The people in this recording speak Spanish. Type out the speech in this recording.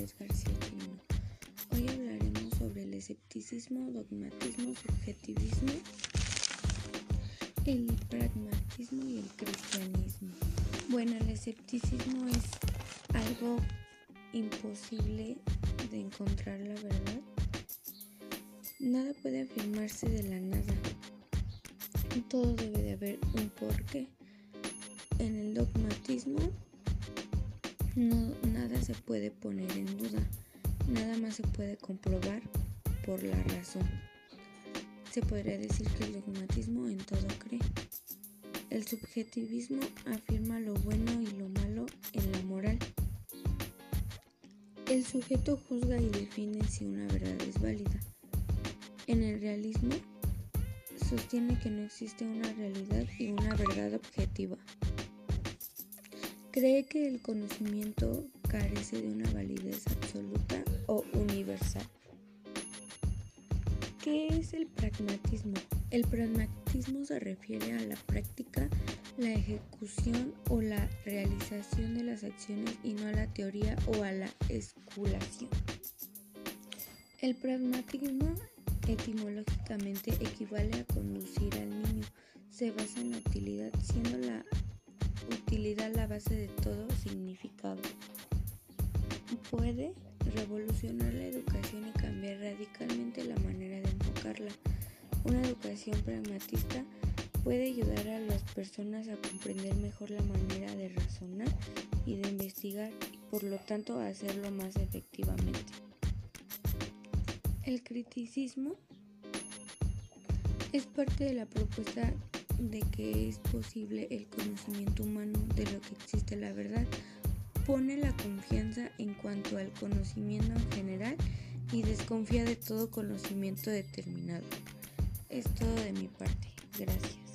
García Hoy hablaremos sobre el escepticismo, dogmatismo, subjetivismo, el pragmatismo y el cristianismo. Bueno, el escepticismo es algo imposible de encontrar la verdad. Nada puede afirmarse de la nada. Todo debe de haber un porqué. En el dogmatismo no, nada se puede poner en duda. Nada más se puede comprobar por la razón. Se podría decir que el dogmatismo en todo cree. El subjetivismo afirma lo bueno y lo malo en la moral. El sujeto juzga y define si una verdad es válida. En el realismo, sostiene que no existe una realidad y una verdad objetiva. Cree que el conocimiento carece de una validez absoluta o universal. ¿Qué es el pragmatismo? El pragmatismo se refiere a la práctica, la ejecución o la realización de las acciones y no a la teoría o a la especulación. El pragmatismo etimológicamente equivale a conducir al niño. Se basa en la utilidad, siendo la utilidad la base de todo significado. Puede revolucionar la educación y cambiar radicalmente la manera de enfocarla. Una educación pragmatista puede ayudar a las personas a comprender mejor la manera de razonar y de investigar y por lo tanto a hacerlo más efectivamente. El criticismo es parte de la propuesta de que es posible el conocimiento humano de lo que existe la verdad. Pone la confianza en cuanto al conocimiento en general y desconfía de todo conocimiento determinado. Es todo de mi parte. Gracias.